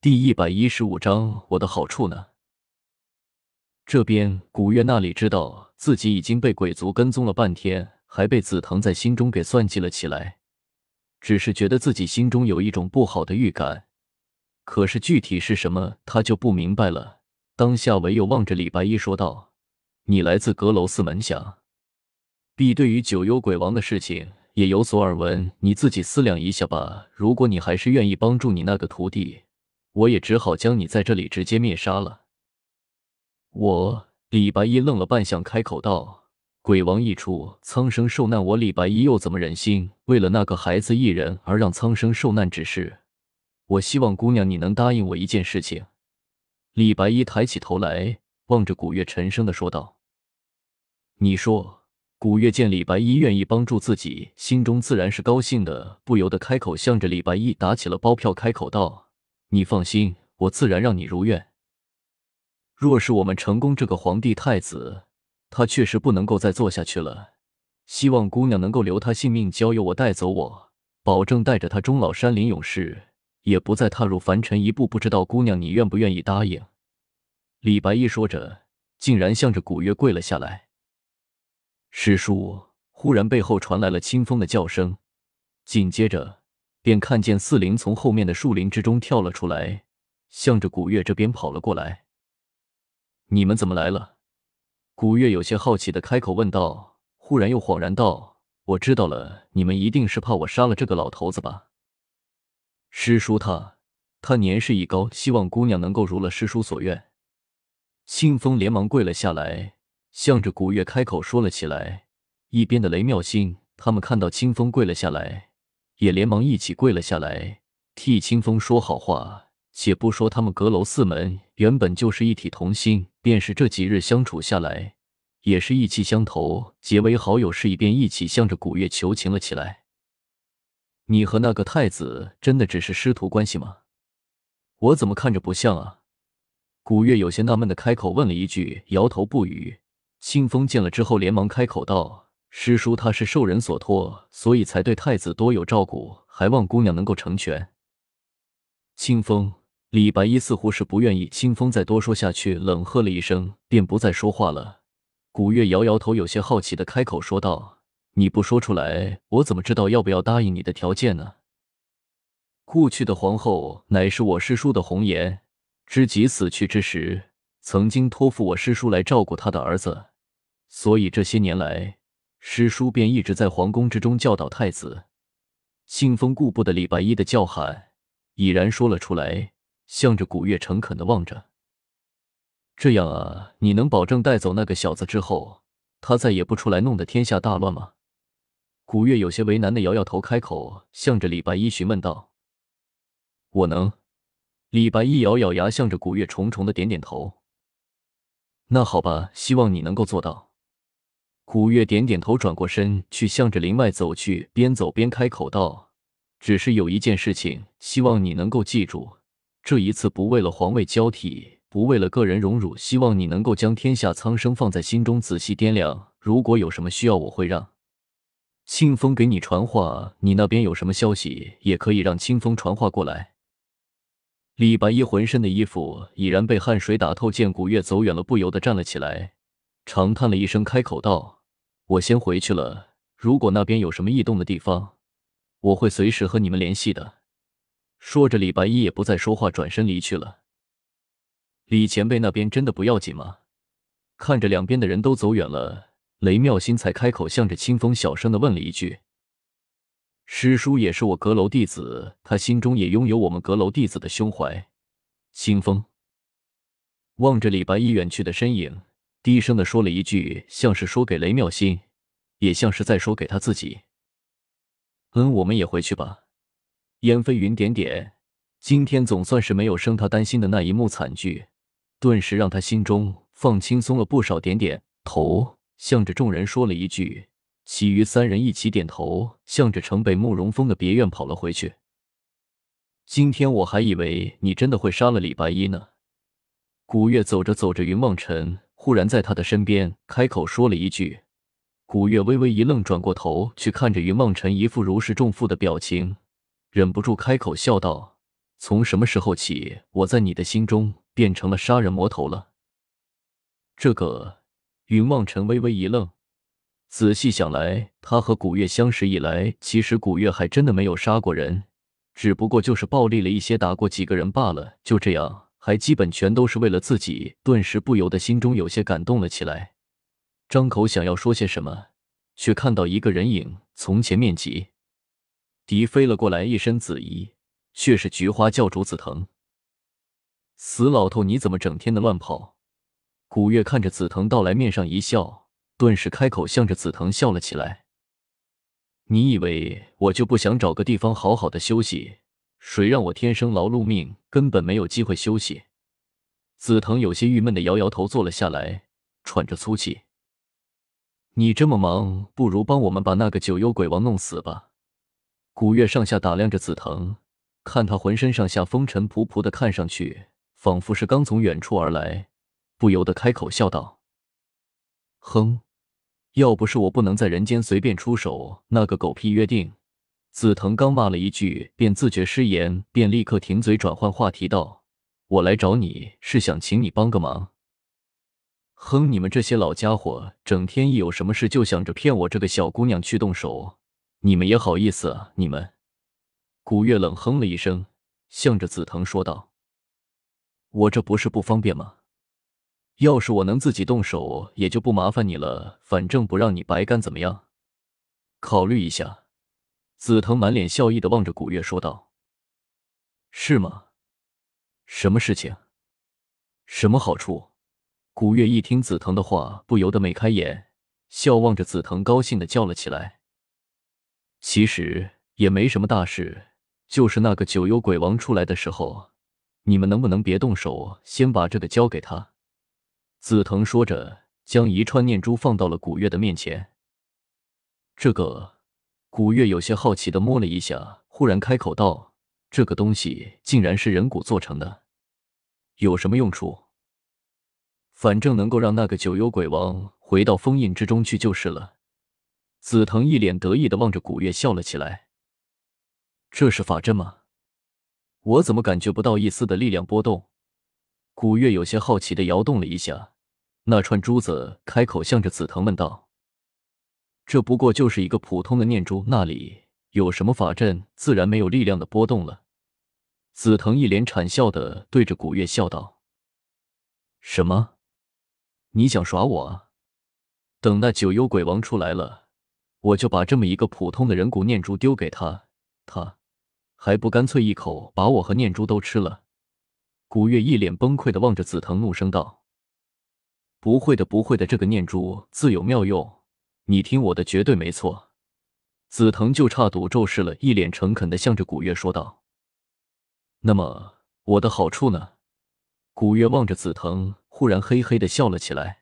第一百一十五章，我的好处呢？这边古月那里知道自己已经被鬼族跟踪了半天，还被紫藤在心中给算计了起来，只是觉得自己心中有一种不好的预感，可是具体是什么，他就不明白了。当下唯有望着李白衣说道：“你来自阁楼寺门下，必对于九幽鬼王的事情也有所耳闻，你自己思量一下吧。如果你还是愿意帮助你那个徒弟。”我也只好将你在这里直接灭杀了。我李白一愣了半晌，开口道：“鬼王一出，苍生受难，我李白一又怎么忍心为了那个孩子一人而让苍生受难？只是，我希望姑娘你能答应我一件事情。”李白一抬起头来，望着古月，沉声的说道：“你说。”古月见李白衣愿意帮助自己，心中自然是高兴的，不由得开口，向着李白衣打起了包票，开口道。你放心，我自然让你如愿。若是我们成功，这个皇帝太子，他确实不能够再做下去了。希望姑娘能够留他性命，交由我带走我，保证带着他终老山林永世，也不再踏入凡尘一步。不知道姑娘你愿不愿意答应？李白一说着，竟然向着古月跪了下来。师叔，忽然背后传来了清风的叫声，紧接着。便看见四灵从后面的树林之中跳了出来，向着古月这边跑了过来。你们怎么来了？古月有些好奇的开口问道，忽然又恍然道：“我知道了，你们一定是怕我杀了这个老头子吧？”师叔他，他年事已高，希望姑娘能够如了师叔所愿。清风连忙跪了下来，向着古月开口说了起来。一边的雷妙心他们看到清风跪了下来。也连忙一起跪了下来，替清风说好话。且不说他们阁楼四门原本就是一体同心，便是这几日相处下来，也是意气相投，结为好友。是一便一起向着古月求情了起来。你和那个太子真的只是师徒关系吗？我怎么看着不像啊？古月有些纳闷的开口问了一句，摇头不语。清风见了之后，连忙开口道。师叔他是受人所托，所以才对太子多有照顾，还望姑娘能够成全。清风，李白衣似乎是不愿意清风再多说下去，冷喝了一声，便不再说话了。古月摇摇头，有些好奇的开口说道：“你不说出来，我怎么知道要不要答应你的条件呢？”故去的皇后乃是我师叔的红颜，知己死去之时，曾经托付我师叔来照顾他的儿子，所以这些年来。师叔便一直在皇宫之中教导太子。信封顾不得李白衣的叫喊，已然说了出来，向着古月诚恳的望着。这样啊，你能保证带走那个小子之后，他再也不出来弄得天下大乱吗？古月有些为难的摇摇头，开口向着李白衣询问道：“我能。”李白衣咬咬牙，向着古月重重的点点头。那好吧，希望你能够做到。古月点点头，转过身去，向着林外走去，边走边开口道：“只是有一件事情，希望你能够记住。这一次不为了皇位交替，不为了个人荣辱，希望你能够将天下苍生放在心中，仔细掂量。如果有什么需要，我会让清风给你传话。你那边有什么消息，也可以让清风传话过来。”李白衣浑身的衣服已然被汗水打透，见古月走远了，不由得站了起来，长叹了一声，开口道。我先回去了。如果那边有什么异动的地方，我会随时和你们联系的。说着，李白衣也不再说话，转身离去了。李前辈那边真的不要紧吗？看着两边的人都走远了，雷妙心才开口，向着清风小声的问了一句：“师叔也是我阁楼弟子，他心中也拥有我们阁楼弟子的胸怀。”清风望着李白衣远去的身影。低声的说了一句，像是说给雷妙心，也像是在说给他自己。嗯，我们也回去吧。燕飞云点点，今天总算是没有生他担心的那一幕惨剧，顿时让他心中放轻松了不少。点点头，向着众人说了一句，其余三人一起点头，向着城北慕容峰的别院跑了回去。今天我还以为你真的会杀了李白衣呢。古月走着走着，云望尘。忽然在他的身边开口说了一句，古月微微一愣，转过头去看着云梦辰一副如释重负的表情，忍不住开口笑道：“从什么时候起，我在你的心中变成了杀人魔头了？这个云望尘微微一愣，仔细想来，他和古月相识以来，其实古月还真的没有杀过人，只不过就是暴力了一些，打过几个人罢了。就这样，还基本全都是为了自己。顿时不由得心中有些感动了起来，张口想要说些什么，却看到一个人影从前面挤，敌飞了过来，一身紫衣。却是菊花教主紫藤，死老头，你怎么整天的乱跑？古月看着紫藤到来，面上一笑，顿时开口向着紫藤笑了起来。你以为我就不想找个地方好好的休息？谁让我天生劳碌命，根本没有机会休息。紫藤有些郁闷的摇摇头，坐了下来，喘着粗气。你这么忙，不如帮我们把那个九幽鬼王弄死吧。古月上下打量着紫藤。看他浑身上下风尘仆仆的，看上去仿佛是刚从远处而来，不由得开口笑道：“哼，要不是我不能在人间随便出手，那个狗屁约定。”紫藤刚骂了一句，便自觉失言，便立刻停嘴，转换话题道：“我来找你是想请你帮个忙。”哼，你们这些老家伙，整天一有什么事就想着骗我这个小姑娘去动手，你们也好意思啊？你们。古月冷哼了一声，向着紫藤说道：“我这不是不方便吗？要是我能自己动手，也就不麻烦你了。反正不让你白干，怎么样？考虑一下。”紫藤满脸笑意的望着古月说道：“是吗？什么事情？什么好处？”古月一听紫藤的话，不由得眉开眼笑，望着紫藤，高兴的叫了起来：“其实也没什么大事。”就是那个九幽鬼王出来的时候，你们能不能别动手，先把这个交给他？紫藤说着，将一串念珠放到了古月的面前。这个，古月有些好奇的摸了一下，忽然开口道：“这个东西竟然是人骨做成的，有什么用处？反正能够让那个九幽鬼王回到封印之中去就是了。”紫藤一脸得意的望着古月，笑了起来。这是法阵吗？我怎么感觉不到一丝的力量波动？古月有些好奇的摇动了一下那串珠子，开口向着紫藤问道：“这不过就是一个普通的念珠，那里有什么法阵？自然没有力量的波动了。”紫藤一脸谄笑的对着古月笑道：“什么？你想耍我？啊？等那九幽鬼王出来了，我就把这么一个普通的人骨念珠丢给他，他……”还不干脆一口把我和念珠都吃了？古月一脸崩溃的望着紫藤，怒声道：“不会的，不会的，这个念珠自有妙用，你听我的，绝对没错。”紫藤就差赌咒似了，一脸诚恳的向着古月说道：“那么我的好处呢？”古月望着紫藤，忽然嘿嘿的笑了起来。